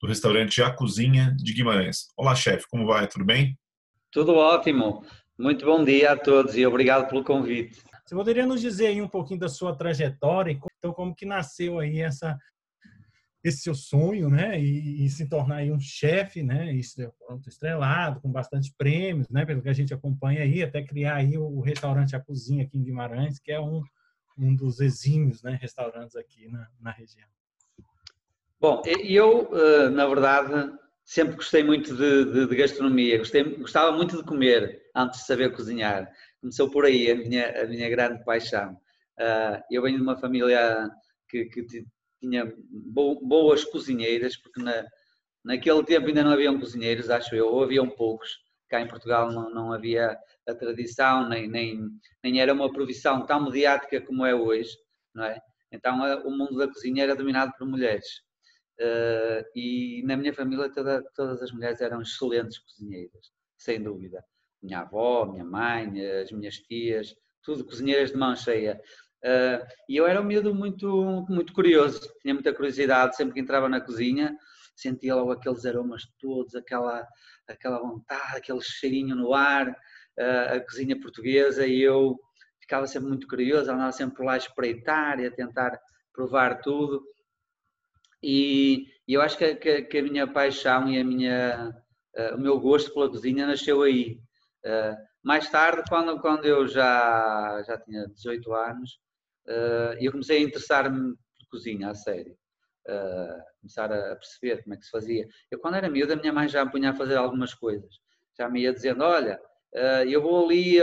do restaurante A Cozinha de Guimarães. Olá, chefe, como vai? Tudo bem? Tudo ótimo. Muito bom dia a todos e obrigado pelo convite. Você poderia nos dizer aí um pouquinho da sua trajetória, então como que nasceu aí essa esse seu sonho, né, e, e se tornar aí um chefe, né, estrelado, com bastante prêmios, né, pelo que a gente acompanha aí, até criar aí o, o restaurante A Cozinha aqui em Guimarães, que é um, um dos exímios, né, restaurantes aqui na, na região. Bom, eu, eh, na verdade, sempre gostei muito de, de, de gastronomia, gostei, gostava muito de comer antes de saber cozinhar. Começou por aí a minha, a minha grande paixão. Eh, eu venho de uma família que, que tinha boas cozinheiras, porque na, naquele tempo ainda não haviam cozinheiros, acho eu, ou haviam poucos. Cá em Portugal não, não havia a tradição, nem, nem, nem era uma profissão tão mediática como é hoje, não é? Então o mundo da cozinha era dominado por mulheres. Uh, e na minha família toda, todas as mulheres eram excelentes cozinheiras, sem dúvida. Minha avó, minha mãe, as minhas tias, tudo cozinheiras de mão cheia. Uh, e eu era um miúdo muito, muito curioso, tinha muita curiosidade, sempre que entrava na cozinha, sentia logo aqueles aromas todos, aquela, aquela vontade, aquele cheirinho no ar, uh, a cozinha portuguesa, e eu ficava sempre muito curioso, andava sempre por lá a espreitar e a tentar provar tudo. E, e eu acho que, que, que, a minha paixão e a minha, uh, o meu gosto pela cozinha nasceu aí. Uh, mais tarde, quando, quando eu já, já tinha 18 anos, uh, eu comecei a interessar-me por cozinha, a sério. começar a perceber como é que se fazia. Eu, quando era miúda, a minha mãe já me punha a fazer algumas coisas. Já me ia dizendo: Olha, eu vou ali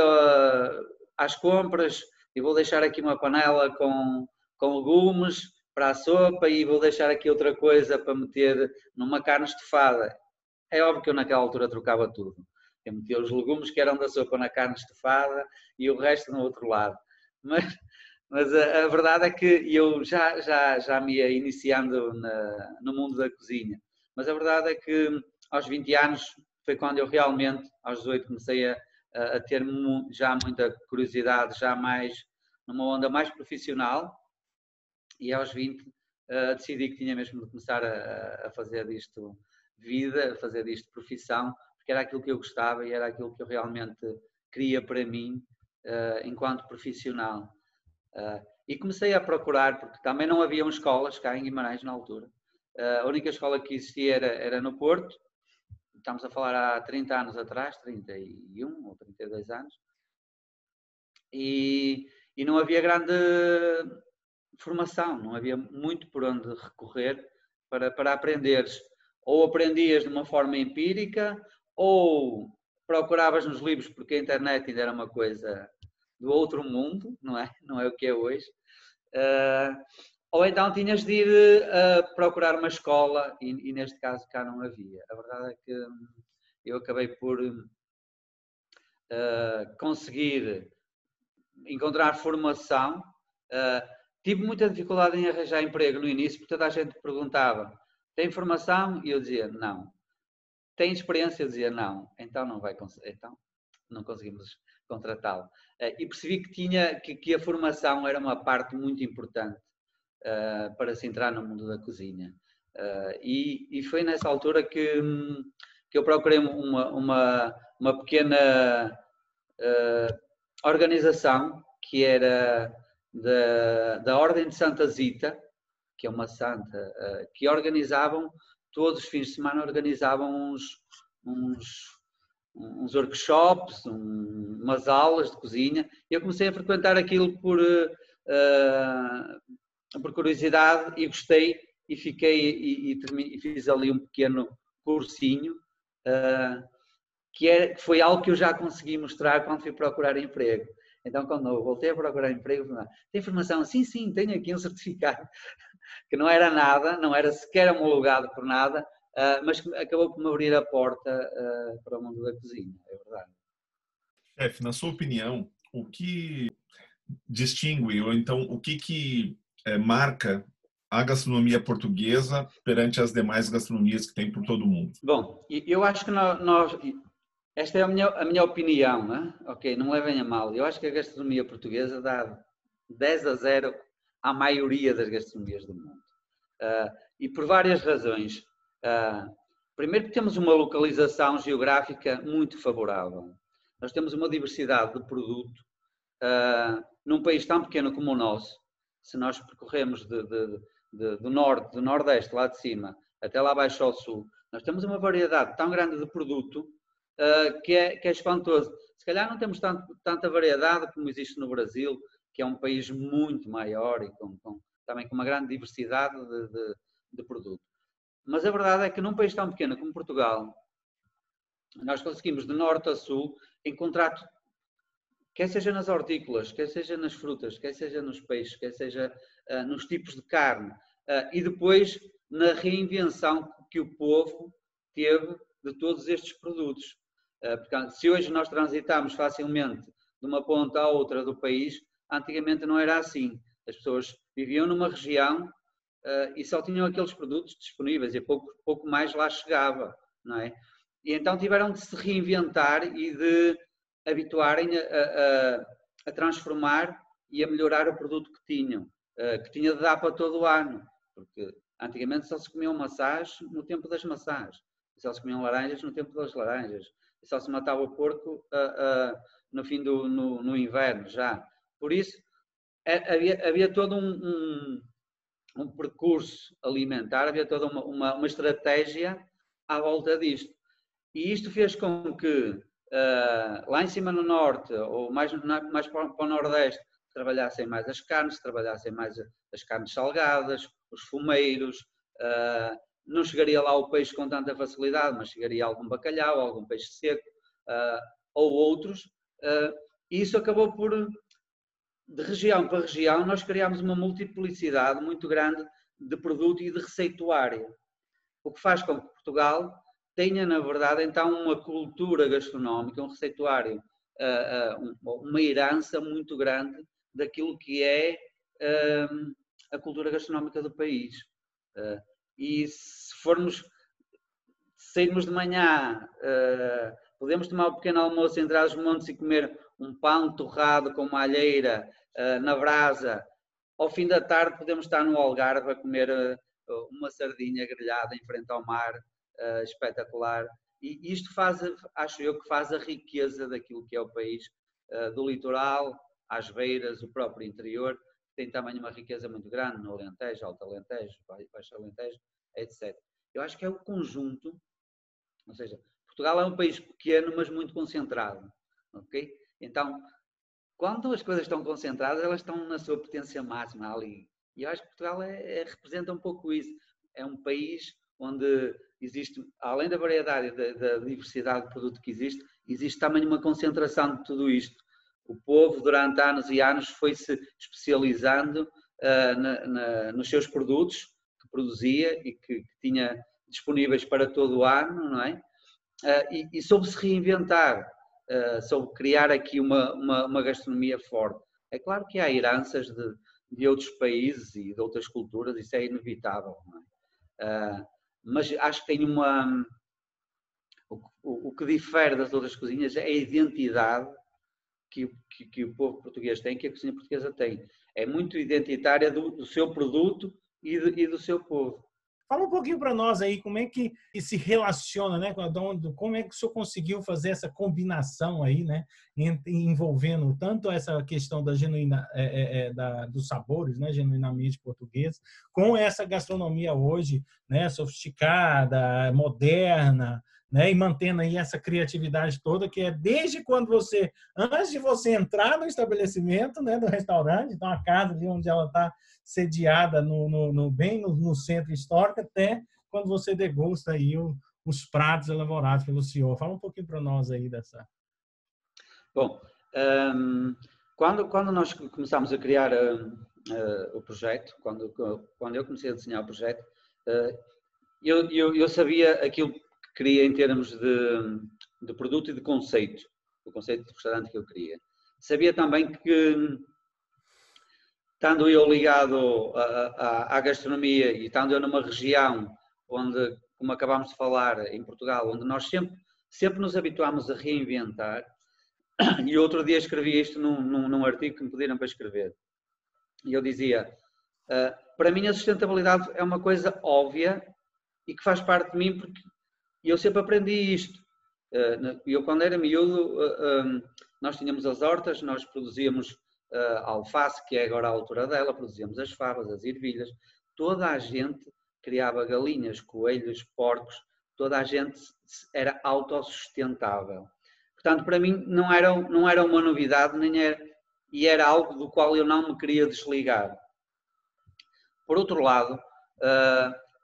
às compras e vou deixar aqui uma panela com, com legumes para a sopa e vou deixar aqui outra coisa para meter numa carne estufada. É óbvio que eu naquela altura trocava tudo. Eu metia os legumes que eram da sopa na carne estufada e o resto no outro lado. Mas, mas a, a verdade é que eu já, já, já me ia iniciando na, no mundo da cozinha. Mas a verdade é que aos 20 anos foi quando eu realmente, aos 18, comecei a, a ter já muita curiosidade, já mais numa onda mais profissional e aos 20 uh, eh, decidi que tinha mesmo de começar a, a, fazer disto vida, a fazer disto profissão, porque era aquilo que eu gostava e era aquilo que eu realmente queria para mim uh, enquanto profissional. Uh, e comecei a procurar, porque também não haviam escolas cá em Guimarães na altura. a única escola que existia era, era no Porto, estamos a falar há 30 anos atrás, 31 ou 32 anos, e, e não havia grande formação, não havia muito por onde recorrer para, para aprenderes. Ou aprendias de uma forma empírica, ou procuravas nos livros, porque a internet ainda era uma coisa do outro mundo, não é? Não é o que é hoje. Uh, ou então tinhas de ir uh, procurar uma escola, e, e, neste caso cá não havia. A verdade é que eu acabei por uh, conseguir encontrar formação. Uh, Tive muita dificuldade em arranjar emprego no início, porque toda a gente perguntava: tem formação? E eu dizia: não. Tem experiência? Eu dizia: não. Então não vai então não conseguimos contratá-lo. Eh, e percebi que tinha que, que, a formação era uma parte muito importante uh, para se entrar no mundo da cozinha. Uh, e, e, foi nessa altura que, que eu procurei uma, uma, uma pequena uh, organização que era da, da Ordem de Santa Zita, que é uma santa, uh, que organizavam, todos os fins de semana organizavam uns, uns, uns workshops, um, umas aulas de cozinha. Eu comecei a frequentar aquilo por, uh, por curiosidade e gostei e fiquei e, e, e fiz ali um pequeno cursinho. Uh, que, é, que foi algo que eu já consegui mostrar quando fui procurar emprego. Então, quando eu voltei a procurar emprego, tem informação? Sim, sim, tenho aqui um certificado, que não era nada, não era sequer homologado por nada, uh, mas acabou por me abrir a porta uh, para o mundo da cozinha, é verdade. Chefe, na sua opinião, o que distingue, ou então o que, que é, marca a gastronomia portuguesa perante as demais gastronomias que tem por todo o mundo? Bom, eu acho que nós, esta é a minha, a minha opinião, né? ok, não levem a mal. Eu acho que a gastronomia portuguesa dá 10 a 0 à maioria das gastronomias do mundo. Uh, e por várias razões. Uh, primeiro, que temos uma localização geográfica muito favorável. Nós temos uma diversidade de produto uh, num país tão pequeno como o nosso. Se nós percorremos de, de, de, do norte, do nordeste, lá de cima, até lá abaixo ao sul, nós temos uma variedade tão grande de produto uh, que, é, que é espantoso. Se calhar não temos tanto, tanta variedade como existe no Brasil, que é um país muito maior e com, com também com uma grande diversidade de, de, de produto. Mas a verdade é que num país tão pequeno como Portugal, nós conseguimos de norte a sul encontrar, quer seja nas hortícolas, quer seja nas frutas, quer seja nos peixes, quer seja uh, nos tipos de carne, uh, e depois na reinvenção que o povo teve de todos estes produtos. Uh, porque se hoje nós transitamos facilmente de uma ponta à outra do país, Antigamente não era assim. As pessoas viviam numa região uh, e só tinham aqueles produtos disponíveis e pouco, pouco mais lá chegava, não é? E então tiveram de se reinventar e de habituarem a, a, a transformar e a melhorar o produto que tinham, uh, que tinha de dar para todo o ano, porque antigamente só se comiam maçãs no tempo das maçãs, só se comiam laranjas no tempo das laranjas, só se matava o porco uh, no fim do no, no inverno já. Por isso, é, havia, havia todo um, um, um, percurso alimentar, havia toda uma, uma, uma, estratégia à volta disto. E isto fez com que uh, lá em cima no norte, ou mais, mais para, para o nordeste, trabalhassem mais as carnes, trabalhassem mais as carnes salgadas, os fumeiros, uh, não chegaria lá o peixe com tanta facilidade, mas chegaria algum bacalhau, algum peixe seco, uh, ou outros, uh, e isso acabou por, de região para região, nós criamos uma multiplicidade muito grande de produto e de receituário. O que faz com que Portugal tenha, na verdade, então, uma cultura gastronómica, um receituário, ah, uma herança muito grande daquilo que é a cultura gastronómica do país. E se formos, sairmos de manhã, podemos tomar um pequeno almoço, entrar aos montes e comer um pão torrado com uma alheira uh, na brasa. Ao fim da tarde podemos estar no Algarve a comer uh, uma sardinha grelhada em frente ao mar, uh, espetacular. E isto faz, acho eu, que faz a riqueza daquilo que é o país, do litoral, às beiras, o próprio interior, tem também uma riqueza muito grande no Alentejo, Alto Alentejo, Baixo Alentejo, etc. Eu acho que é o conjunto, ou seja, Portugal é um país pequeno, mas muito concentrado, ok? Então, quando as coisas estão concentradas, elas estão na sua potência máxima ali. E eu acho que Portugal é, é, representa um pouco isso. É um país onde existe, além da variedade e da, da, diversidade de produto que existe, existe também uma concentração de tudo isto. O povo, durante anos e anos, foi se especializando uh, na, na, nos seus produtos que produzia e que, que, tinha disponíveis para todo o ano, não é? Uh, e, e soube se reinventar uh, sobre criar aqui uma, uma, uma, gastronomia forte. É claro que há heranças de, de outros países e de outras culturas, isso é inevitável, é? uh, mas acho que tem uma. O, o, o, que difere das outras cozinhas é a identidade que, que, que, o povo português tem, que a cozinha portuguesa tem. É muito identitária do, do seu produto e, de, e do seu povo. Fala um pouquinho para nós aí como é que se relaciona, né? Como é que o senhor conseguiu fazer essa combinação aí, né? Envolvendo tanto essa questão da genuína, é, é, é, da, dos sabores, né? Genuinamente português, com essa gastronomia hoje, né? Sofisticada, moderna, né? E mantendo aí essa criatividade toda que é desde quando você, antes de você entrar no estabelecimento, né? Do restaurante, então a casa ali onde ela está sediada no, no, no bem no, no, centro histórico, até quando você degusta aí o, os pratos elaborados pelo senhor. Fala um pouquinho para nós aí dessa. Bom, um, quando, quando nós começámos a criar uh, o projeto, quando, quando eu comecei a desenhar o projeto, uh, eu, eu, eu sabia aquilo queria em termos de, de produto e de conceito, o conceito de restaurante que eu queria. Sabia também que, estando eu ligado à, à gastronomia e estando eu numa região onde, como acabámos de falar, em Portugal, onde nós sempre, sempre nos habituámos a reinventar, e outro dia escrevi isto num, num, num artigo que me pediram para escrever, e eu dizia, uh, para mim a sustentabilidade é uma coisa óbvia e que faz parte de mim porque eu sempre aprendi isto. Uh, eu quando era miúdo, uh, um, nós tínhamos as hortas, nós produzíamos a alface, que é agora a altura dela, produzíamos as favas, as ervilhas, toda a gente criava galinhas, coelhos, porcos, toda a gente era autossustentável. Portanto, para mim não era, não era uma novidade, nem era, e era algo do qual eu não me queria desligar. Por outro lado,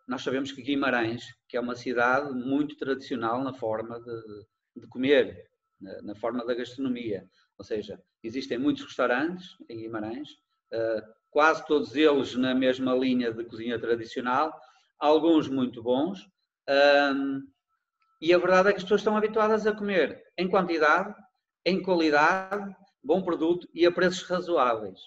nós sabemos que Guimarães, que é uma cidade muito tradicional na forma de, de comer, na, na, forma da gastronomia. Ou seja, existem muitos restaurantes em Guimarães, uh, quase todos eles na mesma linha de cozinha tradicional, alguns muito bons. Um, e a verdade é que as pessoas estão habituadas a comer em quantidade, em qualidade, bom produto e a preços razoáveis.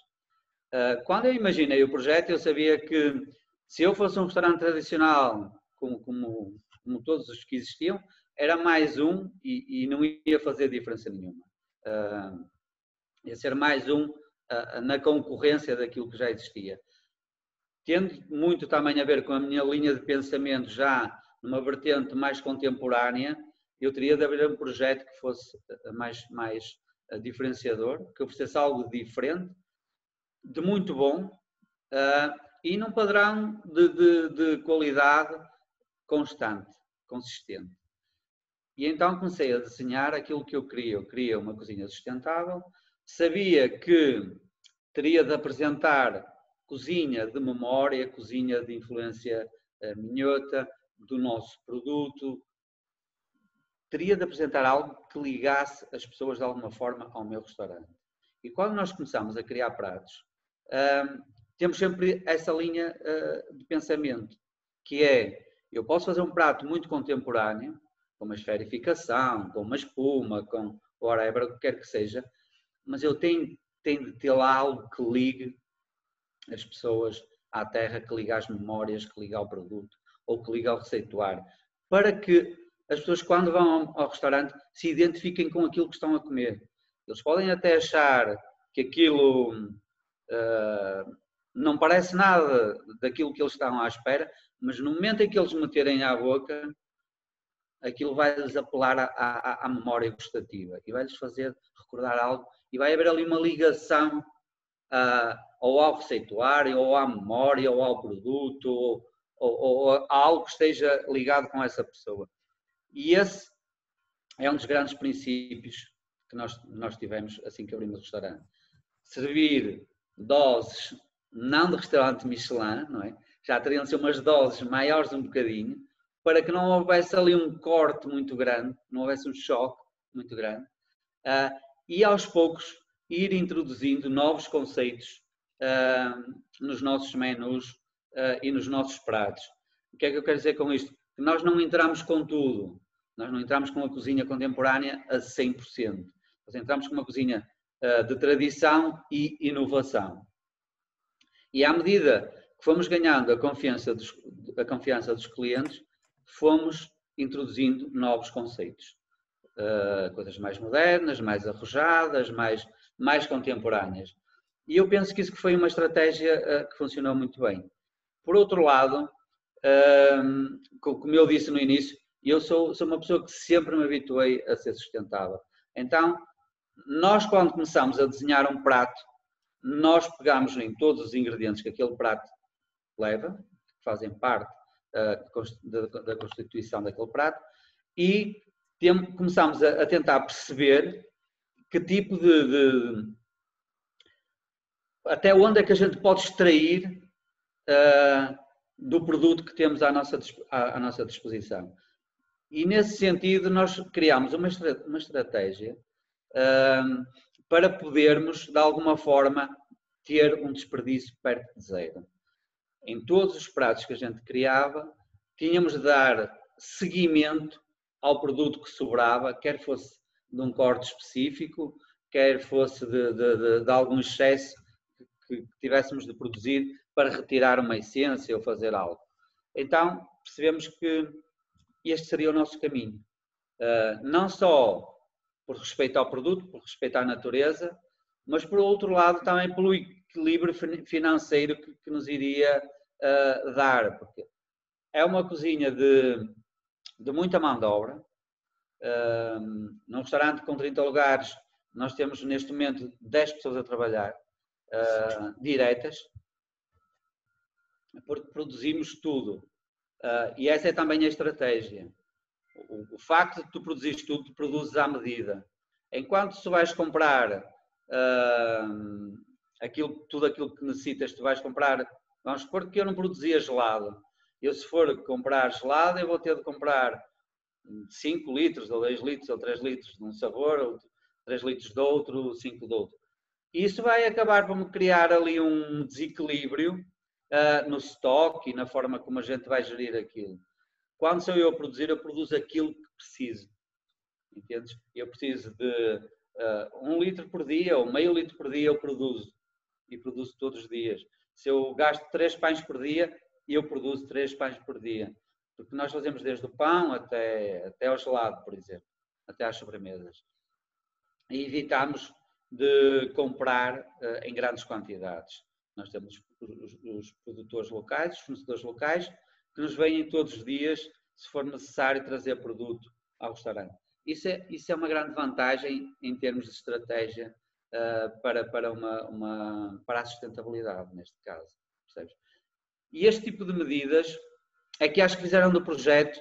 Ah, quando eu imaginei o projeto, eu sabia que se eu fosse um restaurante tradicional, como, como, como todos os que existiam, era mais um e, e não ia fazer diferença nenhuma. Uh, ia ser mais um uh, na concorrência daquilo que já existia. Tendo muito também a ver com a minha linha de pensamento já numa vertente mais contemporânea, eu teria de haver um projeto que fosse mais, mais diferenciador, que oferecesse algo diferente, de muito bom uh, e num padrão de, de, de, qualidade constante, consistente. E então comecei a desenhar aquilo que eu queria. Eu queria uma cozinha sustentável, sabia que teria de apresentar cozinha de memória, cozinha de influência uh, minhota do nosso produto, teria de apresentar algo que ligasse as pessoas de alguma forma ao meu restaurante. E quando nós começamos a criar pratos, temos sempre essa linha uh, de pensamento, que é, eu posso fazer um prato muito contemporâneo, com uma esferificação, com uma espuma, com whatever, o que quer que seja, mas eu tenho, tenho de ter lá algo que ligue as pessoas à terra, que liga às memórias, que liga ao produto, ou que liga ao receituário, para que as pessoas, quando vão ao restaurante, se identifiquem com aquilo que estão a comer. Eles podem até achar que aquilo uh, não parece nada daquilo que eles estavam à espera, mas no momento em que eles meterem à boca, aquilo vai-lhes apelar à, à, à, memória gustativa e vai-lhes fazer recordar algo e vai haver ali uma ligação uh, ou ao receituário, ou à memória, ou ao produto, ou, ou, ou a algo que esteja ligado com essa pessoa. E esse é um dos grandes princípios que nós, nós tivemos assim que abrimos o restaurante. Servir doses, não de restaurante Michelin, não é? Já teriam de ser umas doses maiores um bocadinho, para que não houvesse ali um corte muito grande, não houvesse um choque muito grande, uh, e aos poucos ir introduzindo novos conceitos uh, nos nossos menus uh, e nos nossos pratos. O que é que eu quero dizer com isto? Que nós não entramos com tudo, nós não entramos com uma cozinha contemporânea a 100%. Nós entramos com uma cozinha de tradição e inovação. E à medida fomos ganhando a confiança dos, a confiança dos clientes, fomos introduzindo novos conceitos. Uh, coisas mais modernas, mais arrojadas, mais, mais contemporâneas. E eu penso que isso foi uma estratégia uh, que funcionou muito bem. Por outro lado, uh, como eu disse no início, eu sou, sou uma pessoa que sempre me habituei a ser sustentável. Então, nós, quando começamos a desenhar um prato, nós pegamos em todos os ingredientes que aquele prato leva, que fazem parte uh, da, constituição daquele prato, e tem, começamos a, tentar perceber que tipo de, de, até onde é que a gente pode extrair uh, do produto que temos à nossa, à, à nossa disposição. E nesse sentido nós criamos uma, uma estratégia para podermos, de alguma forma, ter um desperdício perto de zero. Em todos os pratos que a gente criava, tínhamos de dar seguimento ao produto que sobrava, quer fosse de um corte específico, quer fosse de, de, de, de algum excesso que, tivéssemos de produzir para retirar uma essência ou fazer algo. Então percebemos que este seria o nosso caminho. Uh, não só por respeito ao produto, por respeito à natureza, mas por outro lado também pelo equilíbrio financeiro que, que nos iria uh, dar, porque é uma cozinha de, de muita mão de obra. Uh, num restaurante com 30 lugares, nós temos neste momento 10 pessoas a trabalhar, uh, diretas, porque produzimos tudo. Uh, e essa é também a estratégia. O, o, facto de tu produzires tudo, tu produzes à medida. Enquanto tu vais comprar uh, aquilo, tudo aquilo que necessitas, tu vais comprar, vamos supor que eu não produzia gelado. Eu se for comprar gelado, eu vou ter de comprar 5 litros, ou 10 litros, ou 3 litros de um sabor, ou 3 litros de outro, 5 de outro. Isso vai acabar por me criar ali um desequilíbrio uh, no estoque e na forma como a gente vai gerir aquilo. Quando sou eu a produzir, eu produzo aquilo que preciso. Entendes? Eu preciso de uh, um litro por dia ou meio litro por dia, eu produzo. E produzo todos os dias. Se eu gasto três pães por dia, eu produzo três pães por dia. Porque nós fazemos desde o pão até, até ao gelado, por exemplo, até às sobremesas. E evitamos de comprar uh, em grandes quantidades. Nós temos os, os, produtores locais, os fornecedores locais, que nos vêm todos os dias, se for necessário, trazer produto ao restaurante. Isso é, isso é uma grande vantagem em termos de estratégia uh, para, para, uma, uma, para a sustentabilidade, neste caso. Percebes? E este tipo de medidas é que acho que fizeram do projeto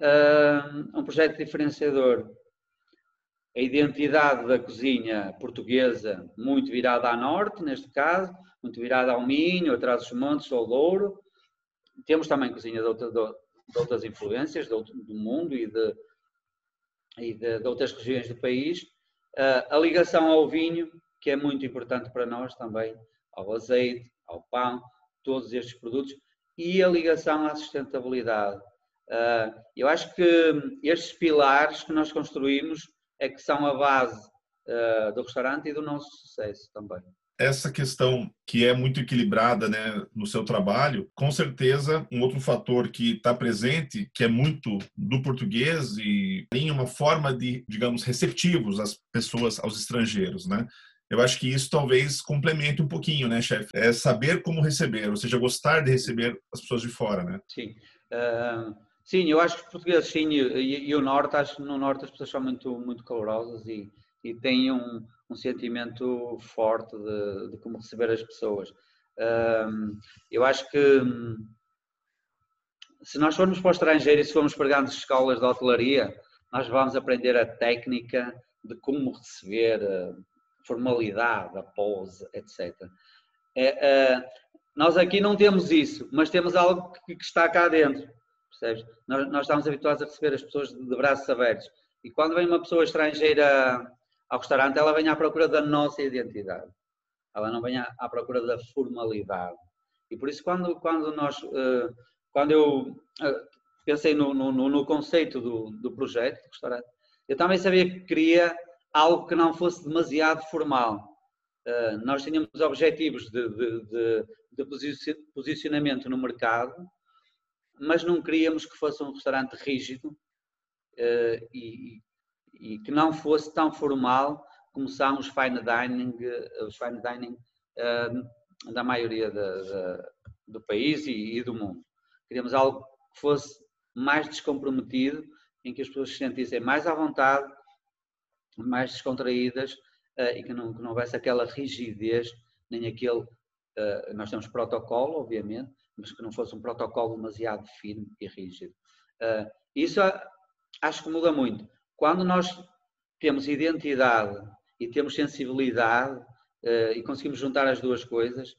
uh, um projeto diferenciador a identidade da cozinha portuguesa muito virada a norte, neste caso, muito virada ao Minho, atrás dos Montes, ao Douro. Temos também cozinha de, outra, de outras influências do, do mundo e, de, e de, de, outras regiões do país. Uh, a ligação ao vinho, que é muito importante para nós também, ao azeite, ao pão, todos estes produtos, e a ligação à sustentabilidade. Uh, eu acho que estes pilares que nós construímos é que são a base uh, do restaurante e do nosso sucesso também. Essa questão que é muito equilibrada né, no seu trabalho, com certeza um outro fator que está presente, que é muito do português e tem uma forma de, digamos, receptivos às pessoas, aos estrangeiros, né? Eu acho que isso talvez complemente um pouquinho, né, chefe? É saber como receber, ou seja, gostar de receber as pessoas de fora, né? Sim. Uh, Sim, eu acho que os portugueses, sim, e, e, o Norte, acho que no Norte as pessoas são muito, muito calorosas e, e têm um, um sentimento forte de, de, como receber as pessoas. Um, eu acho que se nós formos para o estrangeiro e se formos para grandes escolas de hotelaria, nós vamos aprender a técnica de como receber, a formalidade, a pose, etc. É, é, nós aqui não temos isso, mas temos algo que, que está cá dentro Percebes? Nós, nós estamos habituados a receber as pessoas de braços abertos. E quando vem uma pessoa estrangeira ao restaurante, ela vem à procura da nossa identidade. Ela não vem à, procura da formalidade. E por isso, quando, quando, nós, eh, quando eu eh, pensei no, no, no conceito do, do projeto do restaurante, eu também sabia que queria algo que não fosse demasiado formal. Eh, nós tínhamos objetivos de, de, de, de posicionamento no mercado, mas não queríamos que fosse um restaurante rígido e, e, que não fosse tão formal como são os fine dining, eh, os fine dining uh, da maioria do país e, e, do mundo. Queríamos algo que fosse mais descomprometido, em que as pessoas se sentissem mais à vontade, mais descontraídas uh, e que não, que não houvesse aquela rigidez, nem aquele. nós temos protocolo, obviamente, mas que não fosse um protocolo demasiado firme e rígido. Uh, isso acho que muda muito. Quando nós temos identidade e temos sensibilidade uh, e conseguimos juntar as duas coisas,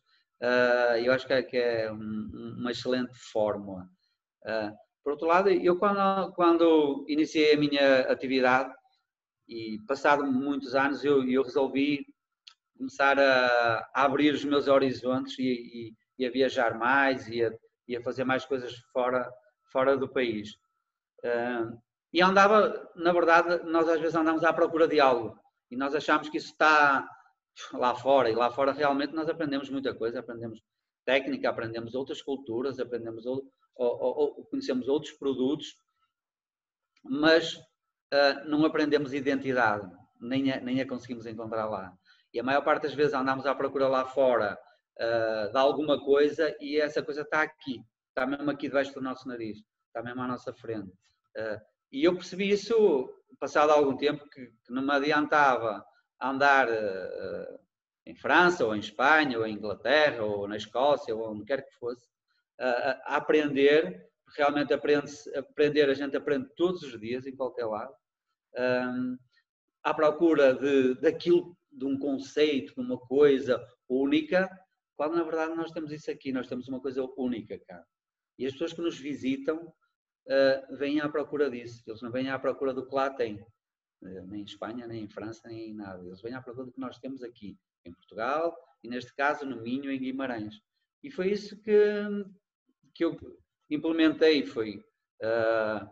uh, eu acho que é, que é um, uma excelente fórmula. por outro lado, eu quando, quando iniciei a minha atividade e passado muitos anos eu, eu resolvi começar a, a, abrir os meus horizontes e, e e a viajar mais e a, e a fazer mais coisas fora, fora do país. E andava, na verdade, nós às vezes andamos à procura de algo. E nós achamos que isso está lá fora. E lá fora realmente nós aprendemos muita coisa, aprendemos técnica, aprendemos outras culturas, aprendemos ou, ou, ou conhecemos outros produtos, mas uh, não aprendemos identidade, nem a, nem a conseguimos encontrar lá. E a maior parte das vezes andamos à procura lá fora uh, de alguma coisa e essa coisa está aqui, está mesmo aqui debaixo do nosso nariz, está mesmo à nossa frente. Uh, e eu percebi isso passado algum tempo que, que não me adiantava andar uh, em França, ou em Espanha, ou em Inglaterra, ou na Escócia, ou onde quer que fosse, uh, a aprender, realmente aprende aprender, a gente aprende todos os dias, em qualquer lado, um, à procura de, daquilo, de um conceito, de uma coisa única, quando na verdade nós temos isso aqui, nós temos uma coisa única cá. E as pessoas que nos visitam uh, vêm à procura disso, eles não vêm à procura do que lá tem, nem em Espanha, nem em França, nem em nada. Eles vêm à procura do que nós temos aqui, em Portugal, e neste caso no Minho, em Guimarães. E foi isso que, que eu implementei, foi uh,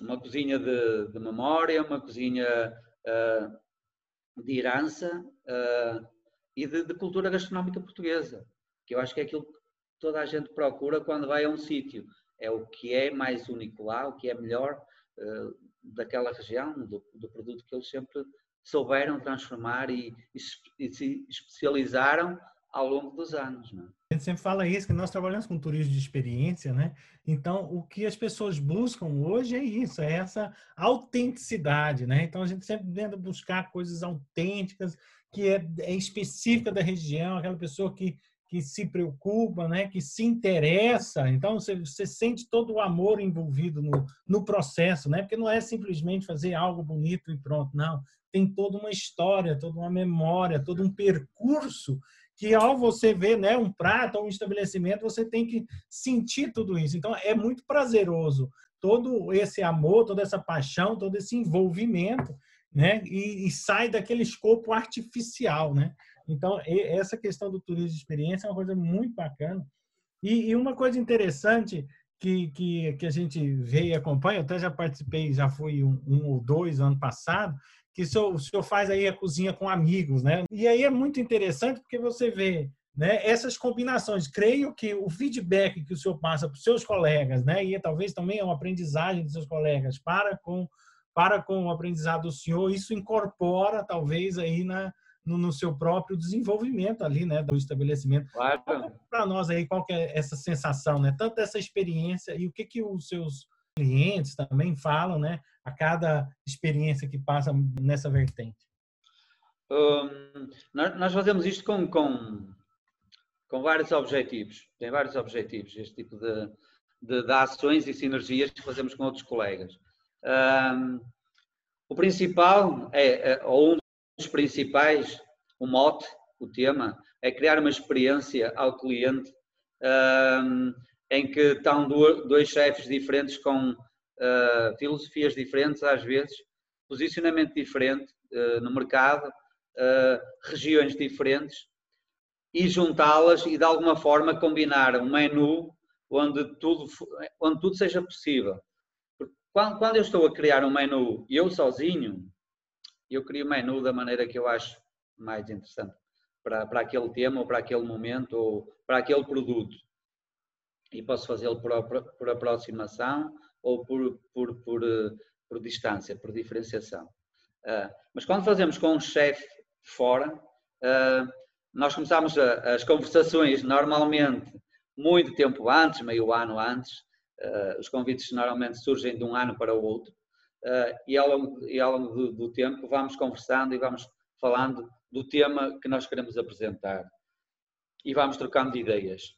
uma cozinha de, de, memória, uma cozinha uh, de herança uh, e de, de, cultura gastronómica portuguesa, que eu acho que é aquilo que toda a gente procura quando vai a um sítio. É o que é mais único lá, o que é melhor daquela região, do, do, produto que eles sempre souberam transformar e, e, e se especializaram ao longo dos anos. Né? A gente sempre fala isso, que nós trabalhamos com turismo de experiência, né? Então, o que as pessoas buscam hoje é isso, é essa autenticidade, né? Então, a gente sempre tenta buscar coisas autênticas, que é, é específica da região, aquela pessoa que que se preocupa, né, que se interessa. Então, você, você sente todo o amor envolvido no, no processo, né? porque não é simplesmente fazer algo bonito e pronto, não. Tem toda uma história, toda uma memória, todo um percurso que ao você ver né, um prato ou um estabelecimento, você tem que sentir tudo isso. Então, é muito prazeroso todo esse amor, toda essa paixão, todo esse envolvimento, né? E, e sai daquele escopo artificial, né? Então, essa questão do turismo de experiência é uma coisa muito bacana. E, e uma coisa interessante que, que, que, a gente vê e acompanha, eu até já participei, já fui um, um ou dois ano passado, que o senhor, o senhor, faz aí a cozinha com amigos, né? E aí é muito interessante porque você vê né, essas combinações. Creio que o feedback que o senhor passa para os seus colegas, né, e talvez também é uma aprendizagem dos seus colegas para com para com o aprendizado do senhor, isso incorpora talvez aí na, no, no, seu próprio desenvolvimento ali, né, do estabelecimento. Claro. Para nós aí, qual que é essa sensação, né? Tanto essa experiência e o que que os seus clientes também falam, né, a cada experiência que passa nessa vertente. Um, nós fazemos isto com, com, com vários objetivos. Tem vários objetivos, este tipo de, de, de ações e sinergias que fazemos com outros colegas. Um, o principal é, é, ou um dos principais, o mote, o tema, é criar uma experiência ao cliente um, em que estão dois chefes diferentes com uh, filosofias diferentes, às vezes, posicionamento diferente uh, no mercado, uh, regiões diferentes, e juntá-las e de alguma forma combinar um menu onde tudo, onde tudo seja possível. Quando, quando eu estou a criar um menu eu sozinho, eu crio o menu da maneira que eu acho mais interessante para, para aquele tema, ou para aquele momento, ou para aquele produto. E posso fazê-lo por, por aproximação ou por, por, por, por distância, por diferenciação. Uh, mas quando fazemos com um chefe fora, uh, nós começamos a, as conversações normalmente muito tempo antes, meio ano antes. Uh, os convites normalmente surgem de um ano para o outro. Uh, e ao longo, e ao longo do, do, tempo vamos conversando e vamos falando do tema que nós queremos apresentar e vamos trocando de ideias.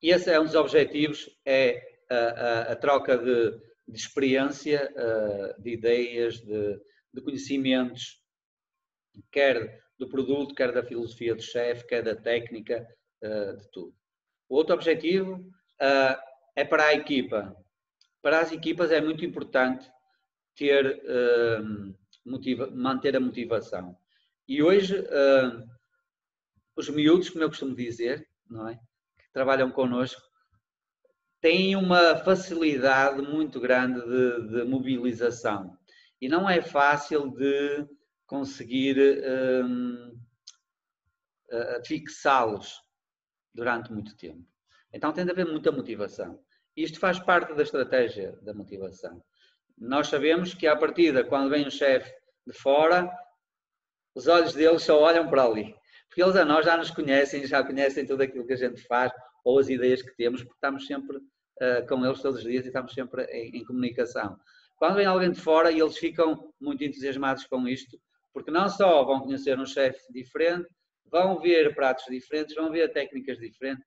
E esse é um dos objetivos, é a, a, a troca de, de experiência, uh, de ideias, de, de, conhecimentos, quer do produto, quer da filosofia do chefe, quer da técnica, de tudo. O outro objetivo é para a equipa para as equipas é muito importante ter, uh, motiva, manter a motivação. E hoje, uh, os miúdos, como eu costumo dizer, não é? que trabalham connosco, têm uma facilidade muito grande de, de mobilização e não é fácil de conseguir uh, fixá-los durante muito tempo. Então tem de haver muita motivação. Isto faz parte da estratégia da motivação. Nós sabemos que, à partida, quando vem um chefe de fora, os olhos deles só olham para ali. Porque eles a nós já nos conhecem, já conhecem tudo aquilo que a gente faz ou as ideias que temos, porque estamos sempre uh, com eles todos os dias e estamos sempre em, em comunicação. Quando vem alguém de fora, eles ficam muito entusiasmados com isto, porque não só vão conhecer um chefe diferente, vão ver pratos diferentes, vão ver técnicas diferentes,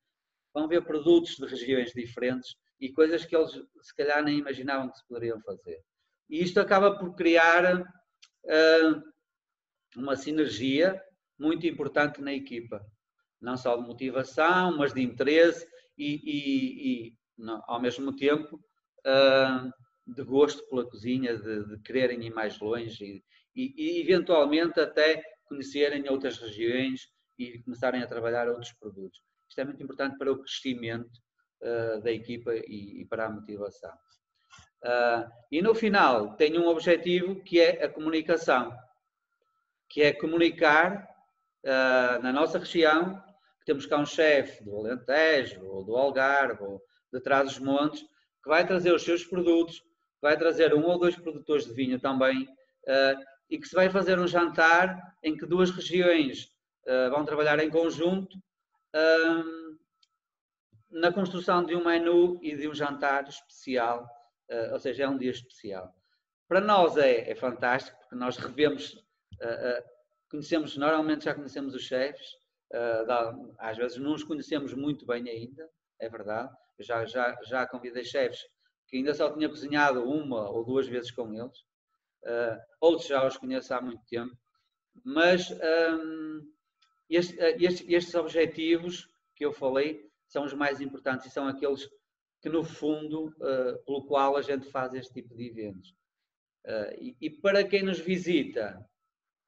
vão ver produtos de regiões diferentes e coisas que eles se calhar nem imaginavam que se poderiam fazer. E isto acaba por criar uh, uma sinergia muito importante na equipa, não só de motivação, mas de interesse e, e, e não, ao mesmo tempo uh, de gosto pela cozinha, de, de quererem ir mais longe e, e, eventualmente até conhecerem outras regiões e começarem a trabalhar outros produtos. Isto é muito importante para o crescimento uh, da equipa e, e, para a motivação. Uh, e no final tem um objetivo que é a comunicação, que é comunicar uh, na nossa região que temos cá um chefe do Alentejo ou do Algarve ou de Trás-os-Montes que vai trazer os seus produtos, vai trazer um ou dois produtores de vinho também uh, e que se vai fazer um jantar em que duas regiões vão trabalhar em conjunto na construção de um menu e de um jantar especial, ou seja, é um dia especial. Para nós é, é fantástico porque nós revemos, conhecemos, normalmente já conhecemos os chefes, às vezes não os conhecemos muito bem ainda, é verdade. Eu já, já, já convidei chefes que ainda só tinha cozinhado uma ou duas vezes com eles. Outros já os conheço há muito tempo. Mas um, ah, estes, estes objetivos que eu falei são os mais importantes e são aqueles que, no fundo, uh, pelo qual a gente faz este tipo de eventos. Uh, e, para quem nos visita,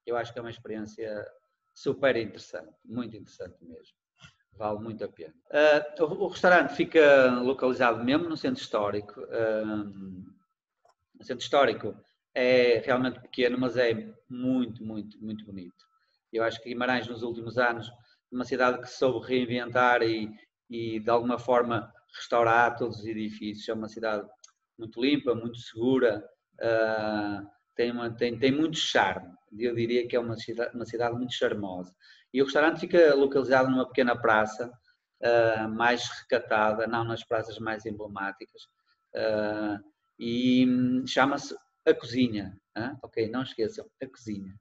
eu acho que é uma experiência super interessante, muito interessante mesmo. Vale muito a pena. Uh, o, restaurante fica localizado mesmo no centro histórico. O centro histórico é realmente pequeno, mas é muito, muito, muito bonito. Eu acho que Guimarães, nos últimos anos, uma cidade que soube reinventar e, e de alguma forma restaurar todos os edifícios. É uma cidade muito limpa, muito segura, uh, tem, uma, tem, tem muito charme. Eu diria que é uma cidade, uma cidade muito charmosa. E o restaurante fica localizado numa pequena praça, uh, mais recatada, não nas praças mais emblemáticas, uh, e hum, chama-se A Cozinha. Ok, não esqueçam, A Cozinha.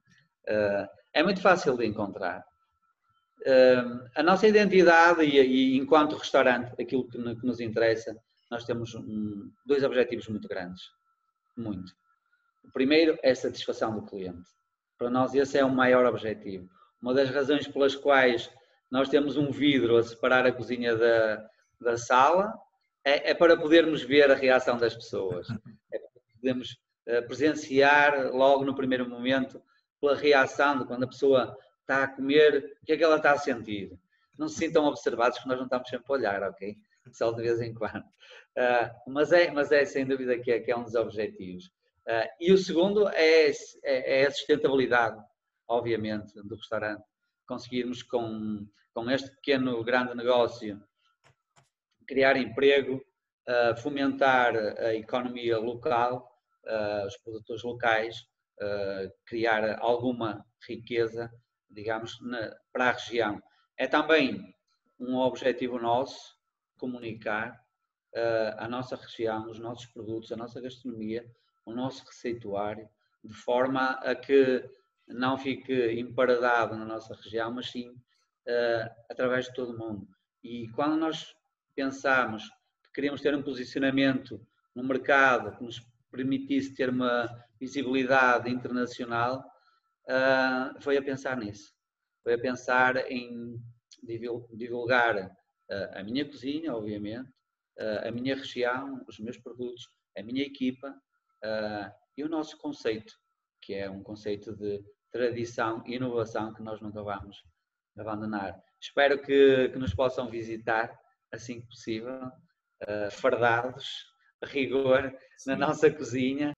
É muito fácil de encontrar. A nossa identidade e, e, enquanto restaurante, aquilo que, que nos interessa, nós temos um, dois objetivos muito grandes. Muito. O primeiro é a satisfação do cliente. Para nós esse é o maior objetivo. Uma das razões pelas quais nós temos um vidro a separar a cozinha da, da sala é, é para podermos ver a reação das pessoas. É para podermos eh, presenciar logo no primeiro momento pela reação de quando a pessoa está a comer, o que é que ela está a sentir. Não se sintam observados que nós não estamos sempre a olhar, ok? Só de vez em quando. Uh, mas, é, mas é sem dúvida que é, que é um dos objetivos. Uh, e o segundo é, é, é a sustentabilidade obviamente, do restaurante, conseguirmos com, com este pequeno, grande negócio criar emprego, uh, fomentar a economia local, os produtores locais, criar alguma riqueza, digamos, na, para a região. É também um objetivo nosso comunicar a nossa região, os nossos produtos, a nossa gastronomia, o nosso receituário, de forma a que não fique emparedado na nossa região, mas sim uh, através de todo o mundo. E quando nós pensamos que queríamos ter um posicionamento no mercado que nos permitisse ter uma visibilidade internacional, uh, foi a pensar nisso. Foi a pensar em divulgar uh, a minha cozinha, obviamente, a minha região, os meus produtos, a minha equipa e o nosso conceito, que é um conceito de tradição e inovação que nós nunca vamos abandonar. Espero que, que nos possam visitar assim que possível. uh, fardados, rigor, Sim. na nossa cozinha,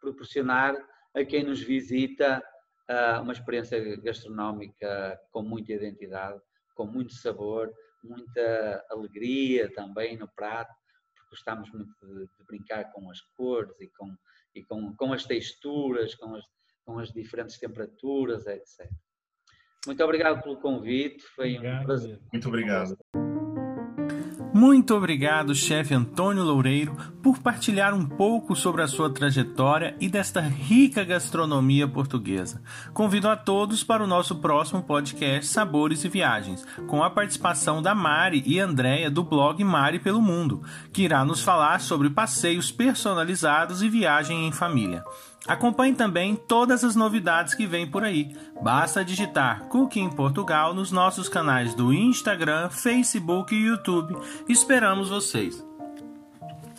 proporcionar a quem nos visita uh, uma experiência gastronómica com muita identidade, com muito sabor, muita alegria também no prato, porque gostamos muito de, de brincar com as cores e com, e com, com as texturas, com as, com as diferentes temperaturas, etc. Muito obrigado pelo convite, foi obrigado. um prazer. Muito obrigado. Muito obrigado, chefe Antônio Loureiro, por partilhar um pouco sobre a sua trajetória e desta rica gastronomia portuguesa. Convido a todos para o nosso próximo podcast Sabores e Viagens, com a participação da Mari e Andréia do blog Mari pelo Mundo, que irá nos falar sobre passeios personalizados e viagem em família. Acompanhe também todas as novidades que vêm por aí. Basta digitar Cooking Portugal nos nossos canais do Instagram, Facebook e YouTube. Esperamos vocês!